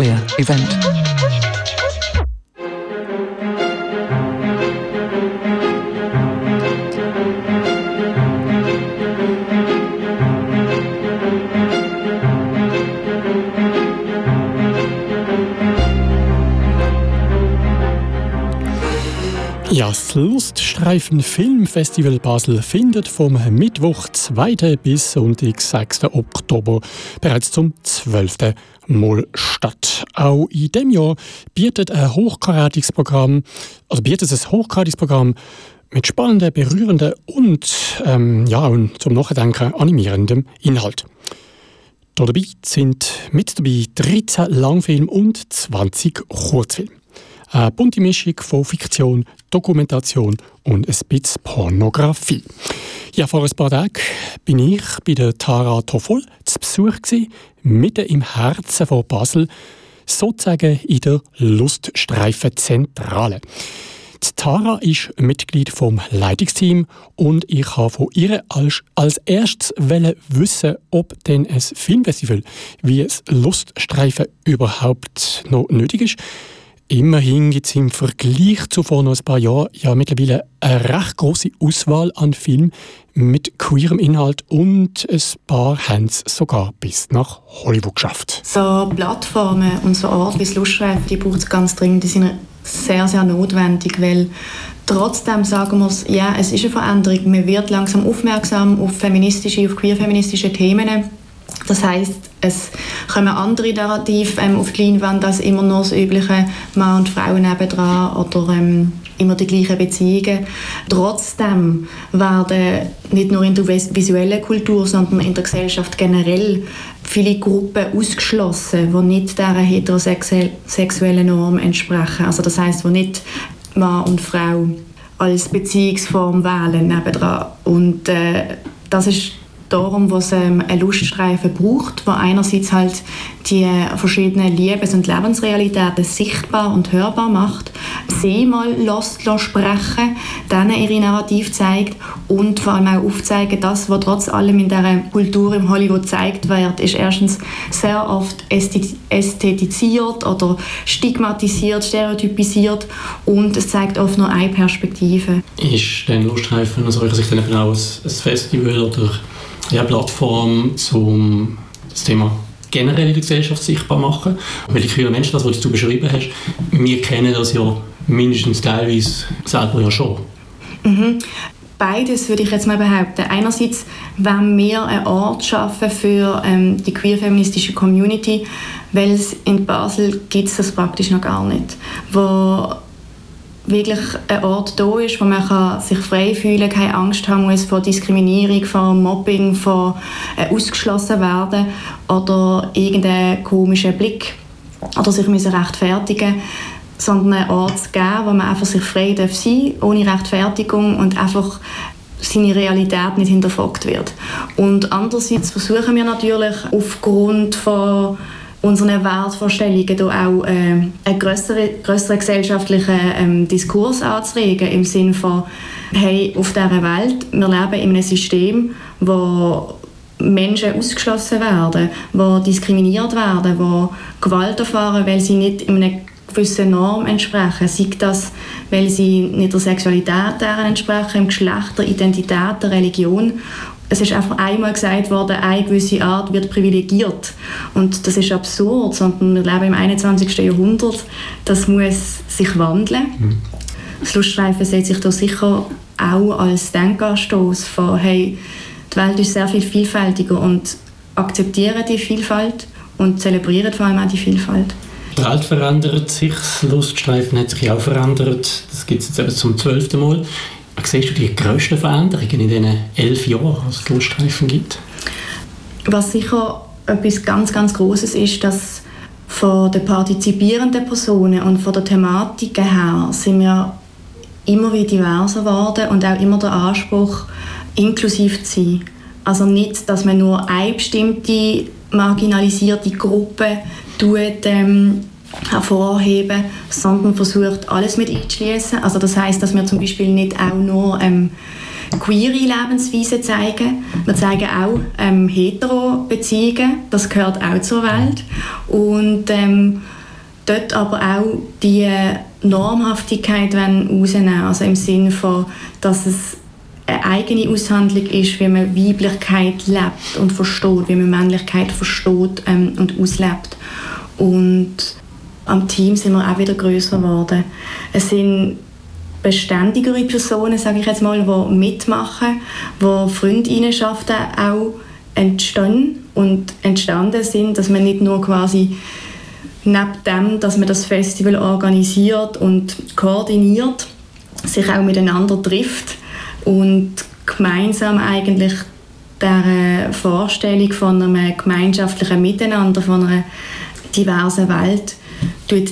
queer event. Das Luststreifen Filmfestival Basel findet vom Mittwoch 2. bis Sonntag 6. Oktober bereits zum 12. Mal statt. Auch in dem Jahr bietet ein hochkarätiges Programm, also bietet es ein hochkarätiges Programm mit spannenden, berührenden und, ähm, ja, und zum Nachdenken animierendem Inhalt. Da dabei sind mit dabei 13 Langfilme und 20 Kurzfilme. Eine bunte Mischung von Fiktion, Dokumentation und ein bisschen Pornografie. Ja, vor ein paar Tagen bin ich bei der Tara Toffol zu Besuch gewesen, mitten im Herzen von Basel, sozusagen in der Luststreifenzentrale. Die Tara ist Mitglied vom Leitungsteam und ich habe von ihr als, als erstes wissen, ob denn ein Filmfestival wie ein Luststreifen überhaupt noch nötig ist. Immerhin gibt es im Vergleich zu vor noch ein paar Jahren ja mittlerweile eine recht große Auswahl an Filmen mit queerem Inhalt und ein paar haben es sogar bis nach Hollywood geschafft. So Plattformen und so Orte wie das Lustschreiben, die braucht es ganz dringend. Die sind sehr, sehr notwendig, weil trotzdem sagen wir es, ja, es ist eine Veränderung. Man wird langsam aufmerksam auf feministische, auf queer-feministische Themen das heißt, es kommen andere Narrative ähm, auf die Leinwand als immer nur das übliche Mann und Frau nebendran oder ähm, immer die gleichen Beziehungen. Trotzdem werden nicht nur in der visuellen Kultur, sondern in der Gesellschaft generell viele Gruppen ausgeschlossen, die nicht dieser heterosexuellen Norm entsprechen. Also das heißt, wo nicht Mann und Frau als Beziehungsform wählen nebendran. Und äh, das ist darum, was ähm, ein Luststreifen braucht, wo einerseits halt die verschiedenen Liebes- und Lebensrealitäten sichtbar und hörbar macht, sie mal lässt, lässt sprechen, dann ihre Narrativ zeigt und vor allem auch aufzeigen, das, was trotz allem in der Kultur im Hollywood gezeigt wird, ist erstens sehr oft ästhetisiert oder stigmatisiert, stereotypisiert und es zeigt oft nur eine Perspektive. Ist denn Luststreifen aus eurer Sicht dann auch ein Festival oder ja, Plattform, um das Thema generell in der Gesellschaft sichtbar machen. Weil die queeren Menschen, das, was du beschrieben hast, wir kennen das ja mindestens teilweise selber ja schon. Mhm. Beides würde ich jetzt mal behaupten. Einerseits, wenn wir einen Ort schaffen für ähm, die queer-feministische Community, weil es in Basel gibt es das praktisch noch gar nicht, wo wirklich ein Ort da ist, wo man kann sich frei fühlen kann, keine Angst haben muss vor Diskriminierung, vor Mobbing, vor äh, ausgeschlossen werden oder irgendeinen komischen Blick oder sich müssen rechtfertigen sondern einen Ort zu geben, wo man einfach sich frei darf sein ohne Rechtfertigung und einfach seine Realität nicht hinterfragt wird. Und andererseits versuchen wir natürlich aufgrund von unseren Wertvorstellungen da auch äh, einen größeren, größeren gesellschaftlichen ähm, Diskurs anzuregen, im Sinne von, hey, auf dieser Welt, wir leben in einem System, wo Menschen ausgeschlossen werden, wo diskriminiert werden, wo Gewalt erfahren, weil sie nicht in einer gewissen Norm entsprechen. Sei das, weil sie nicht der Sexualität entsprechen, im Geschlecht, der Identität, der Religion es ist einfach einmal gesagt worden, eine gewisse Art wird privilegiert. Und das ist absurd, sondern wir leben im 21. Jahrhundert. Das muss sich wandeln. Mhm. Das Luststreifen sieht sich da sicher auch als Denkanstoß von, hey, die Welt ist sehr viel vielfältiger und akzeptieren die Vielfalt und zelebrieren vor allem auch die Vielfalt. Die Welt verändert sich, das Luststreifen hat sich auch verändert. Das gibt es jetzt eben zum zwölften Mal. Siehst du die grössten Veränderungen in diesen elf Jahren, was es Luststreifen gibt? Was sicher etwas ganz, ganz Großes ist, dass von den partizipierenden Personen und von der Thematik her sind wir immer wieder diverser geworden und auch immer der Anspruch, inklusiv zu sein. Also nicht, dass man nur eine bestimmte marginalisierte Gruppe tut, ähm, hervorheben, sondern versucht, alles mit einzuschließen. Also das heißt, dass wir zum Beispiel nicht auch nur ähm, queere Lebensweisen zeigen. Wir zeigen auch ähm, hetero Beziehungen, das gehört auch zur Welt. und ähm, dort aber auch die Normhaftigkeit rausnehmen also im Sinne von, dass es eine eigene Aushandlung ist, wie man Weiblichkeit lebt und versteht, wie man Männlichkeit versteht ähm, und auslebt. Und am Team sind wir auch wieder größer geworden. Es sind beständigere Personen, sage ich jetzt mal, die mitmachen, wo Freundinnenschaften auch entstehen und entstanden sind, dass man nicht nur quasi neben dem, dass man das Festival organisiert und koordiniert, sich auch miteinander trifft und gemeinsam eigentlich der Vorstellung von einem gemeinschaftlichen Miteinander, von einer diversen Welt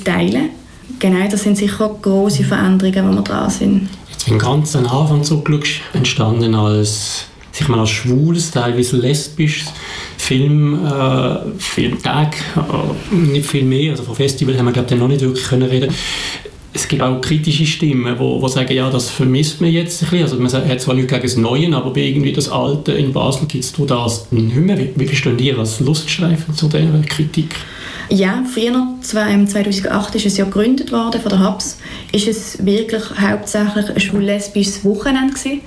teilen. Genau, das sind sicher große Veränderungen, die wir dran sind. Jetzt bin ganz am Anfang zurückschaust, entstanden als sich mal als schwules, teilweise lesbisches Film, äh, Filmtag, äh, nicht viel mehr, also vom Festival haben wir glaube ich noch nicht wirklich können reden es gibt auch kritische Stimmen, die sagen, ja, das vermisst man jetzt ein bisschen. Also man hat zwar nichts gegen das Neue, aber irgendwie das Alte in Basel gibt es das nicht mehr. Wie, wie verstehen ihr als Luststreifen zu dieser Kritik? Ja, früher, 2008 ist es ja gegründet worden von der HABS, ist es wirklich hauptsächlich ein schwul-lesbisches Wochenende gewesen.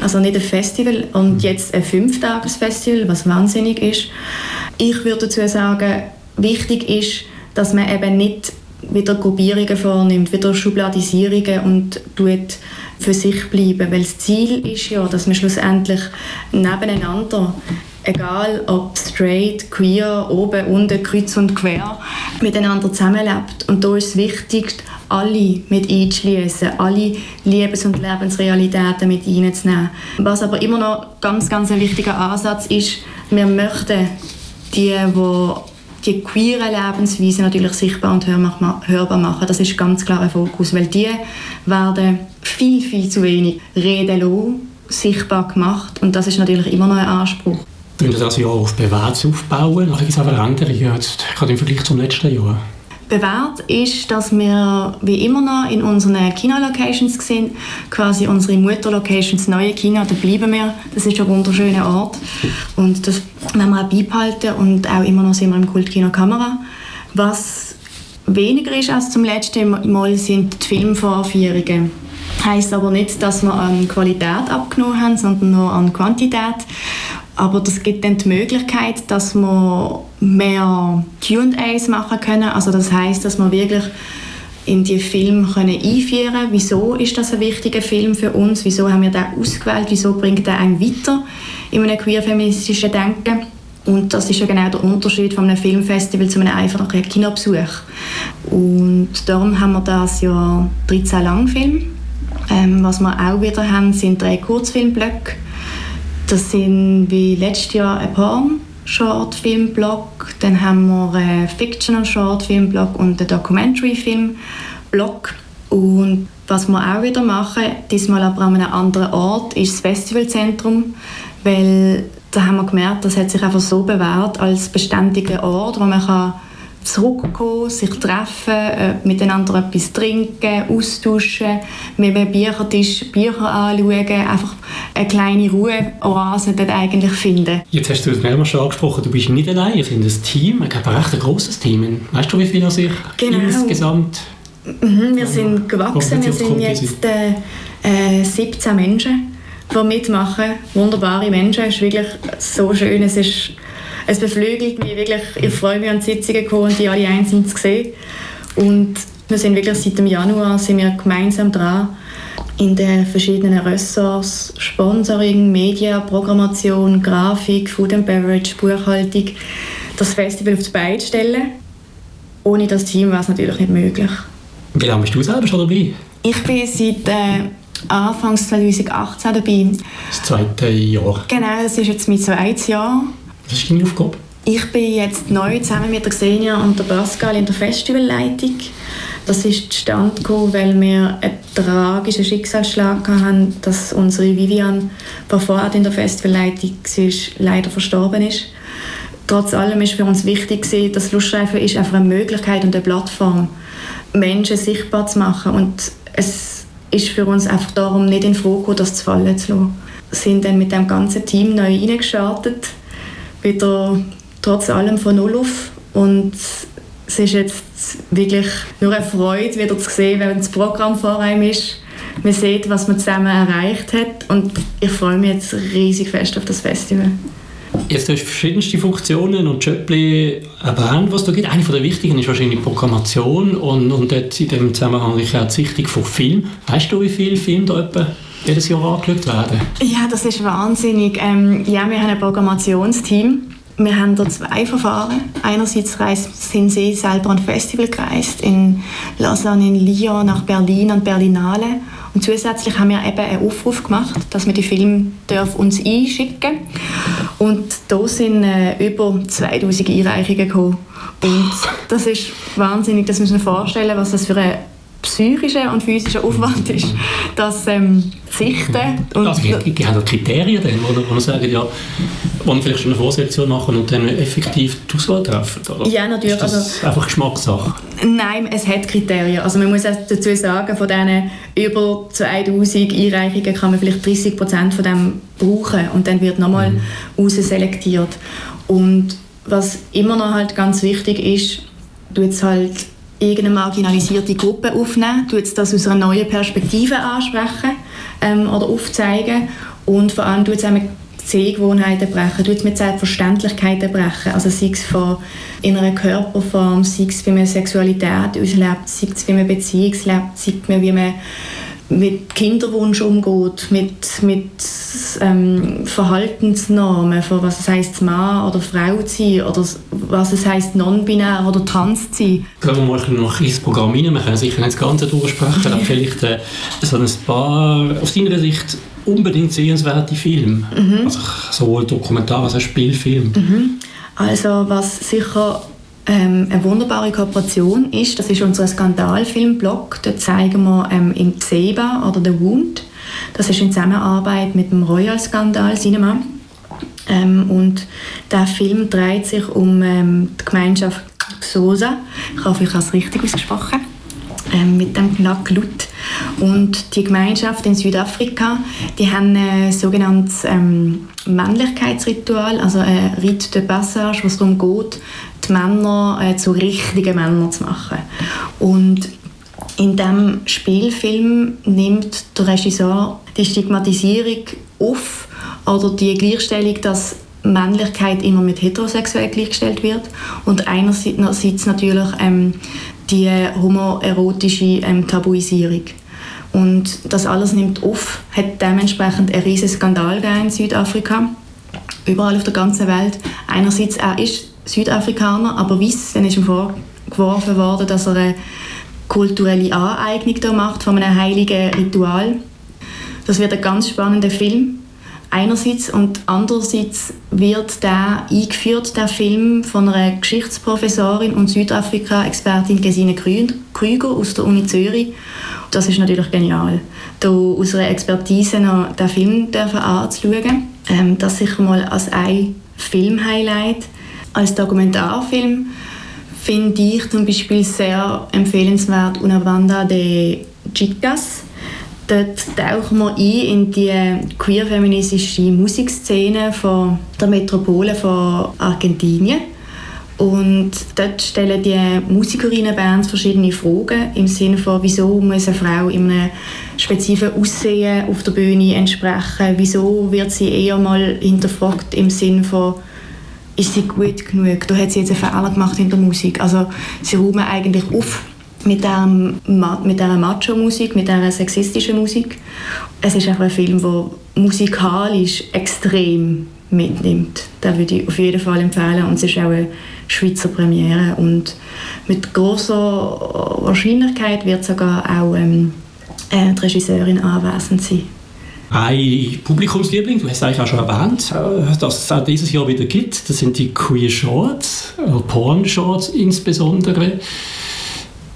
Also nicht ein Festival und mhm. jetzt ein Fünftagesfestival, was wahnsinnig ist. Ich würde dazu sagen, wichtig ist, dass man eben nicht wieder Gruppierungen vornimmt, wieder Schubladisierungen und tut für sich bleiben, weil das Ziel ist ja, dass man schlussendlich nebeneinander egal ob straight, queer, oben, unten, kreuz und quer, miteinander zusammenlebt. Und da ist es wichtig, alle mit einzuschließen, alle Lebens- und Lebensrealitäten mit einzunehmen. Was aber immer noch ganz, ganz ein wichtiger Ansatz ist, wir möchten die, die die queere Lebensweise natürlich sichtbar und hörbar machen. Das ist ganz klar ein Fokus, weil die werden viel, viel zu wenig reden sichtbar gemacht und das ist natürlich immer noch ein Anspruch. Können das Jahr auf bewährtes aufbauen? Nachher gibt es aber andere, jetzt, gerade im Vergleich zum letzten Jahr. Bewährt ist, dass wir wie immer noch in unseren Kino-Locations sind, quasi unsere Mutter-Locations, neue Kino, da bleiben wir. Das ist ein wunderschöner Ort und das werden wir auch beibehalten und auch immer noch sind wir im Kultkino Kamera. Was weniger ist als zum letzten Mal sind die Filmvorführungen. Heißt aber nicht, dass wir an Qualität abgenommen haben, sondern nur an Quantität. Aber das gibt dann die Möglichkeit, dass wir mehr Q&As machen können. Also das heißt, dass wir wirklich in die Film können einführen können. Wieso ist das ein wichtiger Film für uns? Wieso haben wir den ausgewählt? Wieso bringt er einen weiter in einem queer-feministischen Denken? Und das ist ja genau der Unterschied von einem Filmfestival zu einem einfachen Kinobesuch. Und darum haben wir das ja 13 Langfilme. Ähm, was wir auch wieder haben, sind drei Kurzfilmblöcke das sind wie letztes Jahr ein Porn. Shortfilm-Blog, dann haben wir einen Fictional Shortfilm-Blog und einen Documentary-Film-Blog. Und was wir auch wieder machen, diesmal aber an einem anderen Ort, ist das Festivalzentrum, weil da haben wir gemerkt, das hat sich einfach so bewährt als beständiger Ort, wo man kann zurückkommen, sich treffen, äh, miteinander etwas trinken, austauschen, mit einem Büchertisch Bücher anschauen, einfach eine kleine Ruheoase dort eigentlich finden. Jetzt hast du es mehrmals schon angesprochen, du bist nicht allein, ihr seid ein Team, ich glaube ein recht großes Team. Weißt du, wie viele sich genau. insgesamt... Mhm, wir sind gewachsen, wir sind jetzt äh, äh, 17 Menschen, die mitmachen, wunderbare Menschen, es ist wirklich so schön, es ist es beflügelt mich wirklich. Ich freue mich an die Sitzungen kommen und die alle einzeln zu sehen. Und wir sind wirklich seit dem Januar sind wir gemeinsam dran, in den verschiedenen Ressorts, Sponsoring, Media, Programmation, Grafik, Food and Beverage, Buchhaltung, das Festival auf die Beine zu stellen. Ohne das Team wäre es natürlich nicht möglich. Wie lange bist du selber schon dabei? Ich bin seit äh, Anfang 2018 dabei. Das zweite Jahr? Genau, das ist jetzt mein zweites Jahr. Was ist deine Aufgabe? Ich bin jetzt neu zusammen mit der Xenia und der Pascal in der Festivalleitung. Das ist zustande gekommen, weil wir einen tragischen Schicksalsschlag hatten, dass unsere Vivian, die in der Festivalleitung war, leider verstorben ist. Trotz allem ist für uns wichtig, dass Luststreifen ist einfach eine Möglichkeit und eine Plattform, Menschen sichtbar zu machen. Und es ist für uns einfach darum, nicht in Frage das zu fallen zu lassen. Wir sind dann mit dem ganzen Team neu reingestartet wieder trotz allem von Null auf Und es ist jetzt wirklich nur eine Freude, wieder zu sehen, wenn das Programm vor einem ist. Man sieht, was man zusammen erreicht hat und ich freue mich jetzt riesig fest auf das Festival. Jetzt hast du verschiedenste Funktionen und Jöppli erwähnt, was da gibt. Eine der wichtigen ist wahrscheinlich die Programmation und, und dort in dem Zusammenhang auch die Sichtung von Film. Weißt du, wie viele Filme da etwa jedes Jahr angeschaut werden? Ja, das ist wahnsinnig. Ähm, ja, wir haben ein Programmationsteam. Wir haben da zwei Verfahren. Einerseits sind sie selber ein Festival gereist, in Lausanne, in Lyon, nach Berlin und Berlinale. Und zusätzlich haben wir eben einen Aufruf gemacht, dass wir die Filme uns einschicken Und da sind äh, über 2000 Einreichungen gekommen. Und das ist wahnsinnig, das müssen wir vorstellen, was das für eine psychischer und physischer Aufwand ist, das ähm, Sichten. Und also, gibt es Kriterien, dann, wo, wo man sagt, ja, wo man vielleicht schon eine Vorselektion machen und dann effektiv die Auswahl treffen? Oder? Ja, natürlich. Ist das also, einfach Geschmackssache? Nein, es hat Kriterien. Also man muss dazu sagen, von diesen über 2000 Einreichungen kann man vielleicht 30 Prozent von dem brauchen und dann wird nochmal mhm. ausselektiert. Und was immer noch halt ganz wichtig ist, du jetzt halt irgendeine marginalisierte Gruppe aufnehmen, tut das aus einer neuen Perspektive ansprechen ähm, oder aufzeigen. Und vor allem tut es Sehgewohnheiten brechen, tut mit Selbstverständlichkeiten brechen, also sei es von innerer Körperform, sei es wie man Sexualität auslebt, sei es wie man Beziehung lebt, sei es wie man mit Kinderwunsch umgeht, mit, mit ähm, Verhaltensnormen, von was es heisst, Mann oder Frau zu sein, oder was es heisst, non-binär oder trans zu sein. Gehen wir mal noch ins Programm rein. Wir können sicher nicht das Ganze durchsprechen, aber vielleicht äh, so ein paar, aus deiner Sicht, unbedingt sehenswerte Filme. Mhm. Also sowohl Dokumentar als auch Spielfilm. Mhm. Also was sicher ähm, eine wunderbare Kooperation ist. Das ist unser Skandalfilmblog. Da zeigen wir ähm, im Zeba oder The Wound. Das ist in Zusammenarbeit mit dem Royal Skandal Cinema. Ähm, und der Film dreht sich um ähm, die Gemeinschaft Xhosa. Ich hoffe, ich habe es richtig ausgesprochen. Ähm, mit dem Knacklut. Und die Gemeinschaft in Südafrika, die haben ein sogenanntes ähm, Männlichkeitsritual, also ein Rite de Passage, wo es darum geht, die Männer äh, zu richtigen Männern zu machen. Und in diesem Spielfilm nimmt der Regisseur die Stigmatisierung auf oder die Gleichstellung, dass Männlichkeit immer mit heterosexuell gleichgestellt wird und einerseits natürlich ähm, die homoerotische ähm, Tabuisierung. Und das alles nimmt auf, hat dementsprechend einen riesigen Skandal in Südafrika, überall auf der ganzen Welt. Einerseits, er ist Südafrikaner, aber weiss, dann ist ihm vorgeworfen worden, dass er eine kulturelle Aneignung da macht von einem heiligen Ritual. Das wird ein ganz spannender Film. Einerseits und andererseits wird der eingeführt, der Film, von einer Geschichtsprofessorin und Südafrika-Expertin Gesine Krüger aus der Uni Zürich. Das ist natürlich genial, da aus einer Expertise noch den Film anzuschauen. Ähm, das sicher mal als ein Film-Highlight. Als Dokumentarfilm finde ich zum Beispiel sehr empfehlenswert Una Banda de Chicas. Dort tauchen wir ein in die queer-feministische Musikszene von der Metropole von Argentinien. Und dort stellen die Musikerinnenbands verschiedene Fragen im Sinne von, wieso muss eine Frau in einem spezifischen Aussehen auf der Bühne entsprechen? Wieso wird sie eher mal hinterfragt im Sinne von, ist sie gut genug? Da hat sie jetzt einen Fehler gemacht in der Musik. Also sie räumen eigentlich auf mit dieser, mit dieser Macho-Musik, mit dieser sexistischen Musik. Es ist einfach ein Film, der musikalisch extrem mitnimmt. Den würde ich auf jeden Fall empfehlen. Und es ist auch eine Schweizer Premiere. Und mit großer Wahrscheinlichkeit wird sogar auch ähm, die Regisseurin anwesend sein. Ein Publikumsliebling, du hast es eigentlich auch schon erwähnt, äh, dass es auch dieses Jahr wieder gibt. Das sind die Queer Shorts, äh, Porn Shorts insbesondere.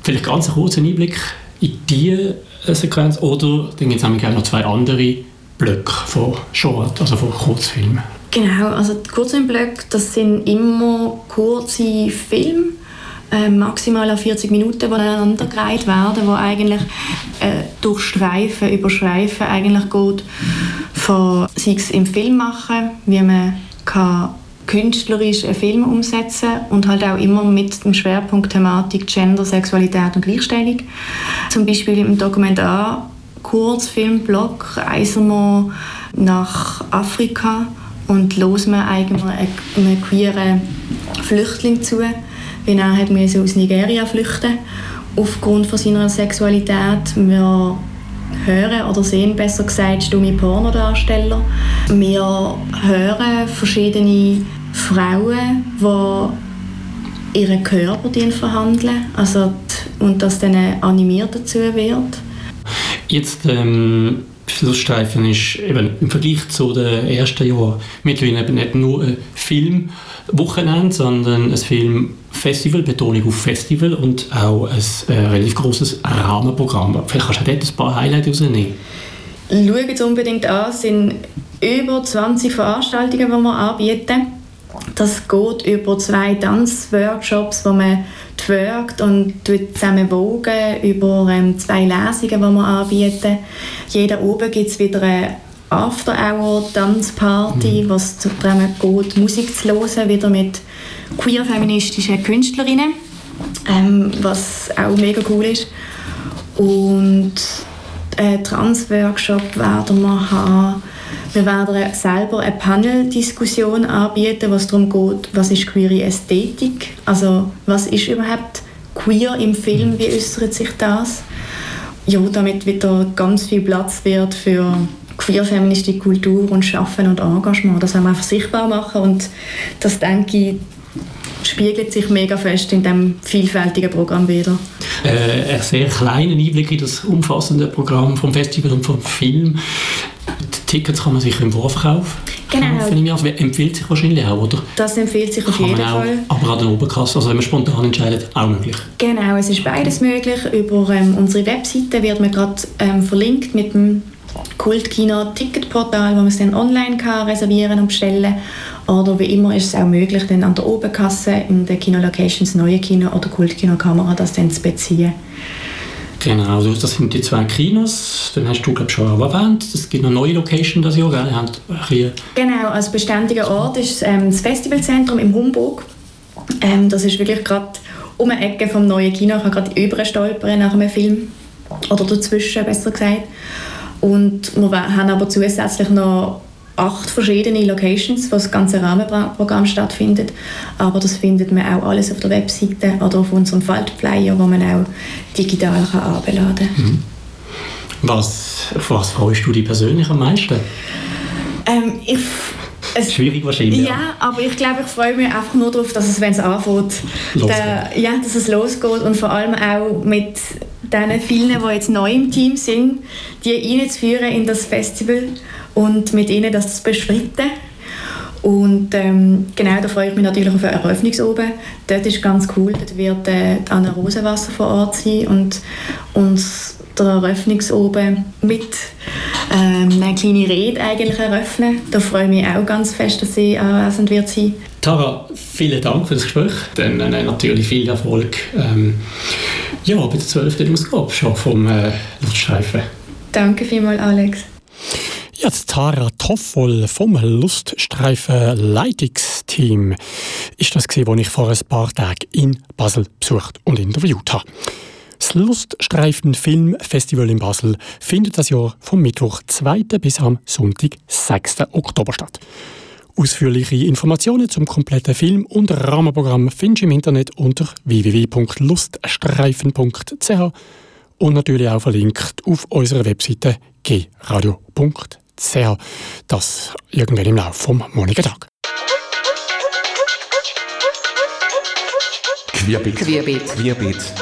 Vielleicht ganz einen kurzen Einblick in diese Sequenz oder dann gibt es nämlich noch zwei andere Blöcke von Short, also von Kurzfilmen. Genau, also die Kurzfilmblöcke, das sind immer kurze Filme, äh, maximal 40 Minuten, die aneinandergereiht werden, wo eigentlich äh, durch Streifen, über Streifen eigentlich geht, von, sei es im Film machen, wie man kann künstlerisch einen Film umsetzen und halt auch immer mit dem Schwerpunkt Thematik Gender, Sexualität und Gleichstellung. Zum Beispiel im Dokumentar Kurzfilmblock reisen wir nach Afrika und hören wir eigentlich einen queeren Flüchtling zu, wie er hat aus Nigeria flüchten aufgrund von seiner Sexualität. Wir hören oder sehen, besser gesagt, stumme Pornodarsteller. Wir hören verschiedene Frauen, die ihren Körper verhandeln also die, und das dann animiert dazu wird. Jetzt ähm, Flussstreifen ist eben im Vergleich zu den ersten Jahren mittlerweile eben nicht nur ein Filmwochenende, sondern ein Filmfestival, Betonung auf Festival und auch ein äh, relativ großes Rahmenprogramm. Vielleicht kannst du dort ein paar Highlights rausnehmen. Schaut es unbedingt an, es sind über 20 Veranstaltungen, die wir anbieten. Das geht über zwei Tanzworkshops, wo man twerkt und zusammen wogen, über ähm, zwei Lesungen, die wir anbieten. Jeden oben gibt es wieder eine After-Hour-Tanzparty, mhm. was zusammen geht, Musik zu hören, wieder mit queer-feministischen Künstlerinnen, ähm, was auch mega cool ist. Und einen Trans-Workshop werden wir haben wir werden selber eine Panel-Diskussion anbieten, was darum geht, was ist queere Ästhetik, also was ist überhaupt queer im Film, wie äußert sich das? Ja, damit wieder ganz viel Platz wird für queer-feministische Kultur und Schaffen und Engagement. Das wollen wir einfach sichtbar machen und das, denke ich, spiegelt sich mega fest in dem vielfältigen Programm wieder. Äh, ein sehr kleiner Einblick in das umfassende Programm vom Festival und vom Film. Tickets kann man sicher im Vorverkauf genau. kaufen. Genau. Empfiehlt sich wahrscheinlich auch, oder? Das empfiehlt sich auf jeden auch, Fall. Aber an der Oberkasse, also wenn man spontan entscheidet, auch möglich? Genau, es ist beides möglich. Über ähm, unsere Webseite wird man gerade ähm, verlinkt mit dem Kultkino-Ticketportal, wo man es dann online kann reservieren und bestellen oder wie immer ist es auch möglich, dann an der Oberkasse in den Kino-Locations Neue Kino oder Kultkino-Kamera das dann zu beziehen. Genau, also das sind die zwei Kinos. Dann hast du, glaube schon auch erwähnt, es gibt noch neue Location das Jahr, gell? Genau, als beständiger Ort ist ähm, das Festivalzentrum im Humburg. Ähm, das ist wirklich gerade um eine Ecke vom neuen Kino. Ich kann gerade überstolpern nach einem Film. Oder dazwischen, besser gesagt. Und wir haben aber zusätzlich noch acht verschiedene Locations, wo das ganze Rahmenprogramm stattfindet. Aber das findet man auch alles auf der Webseite oder auf unserem Faltflyer, wo man auch digital kann herunterladen kann. Mhm. Was, auf was freust du dich persönlich am meisten? Ähm, ich, es, Schwierig wahrscheinlich. Ja, aber ich glaube, ich freue mich einfach nur darauf, dass es, wenn es anfängt, der, ja, dass es losgeht und vor allem auch mit den vielen, die jetzt neu im Team sind, die reinzuführen in das Festival und mit ihnen das zu beschritten. Und ähm, genau, da freue ich mich natürlich auf eine Eröffnungsoben. Dort ist ganz cool, dort wird äh, Anna Rosenwasser vor Ort sein und uns der Eröffnungsoben mit ähm, einer kleinen Rede eigentlich eröffnen. Da freue ich mich auch ganz fest, dass sie anwesend wird sein. Tara, vielen Dank für das Gespräch. Dann äh, natürlich viel Erfolg ähm, ja, bei der 12. Ausgabe schon vom äh, Luststreifen. Danke vielmals, Alex. Jetzt Tara Toffel vom Luststreifen Leitungsteam ist das gesehen, was ich vor ein paar Tagen in Basel besucht und interviewt habe. Das Luststreifen Filmfestival in Basel findet das Jahr vom Mittwoch 2. bis am Sonntag 6. Oktober statt. Ausführliche Informationen zum kompletten Film und Rahmenprogramm findest du im Internet unter www.luststreifen.ch und natürlich auch verlinkt auf unserer Webseite gradio.ch das irgendwann im Laufe vom morgigen Tag. Querbeet. Querbeet. Querbeet.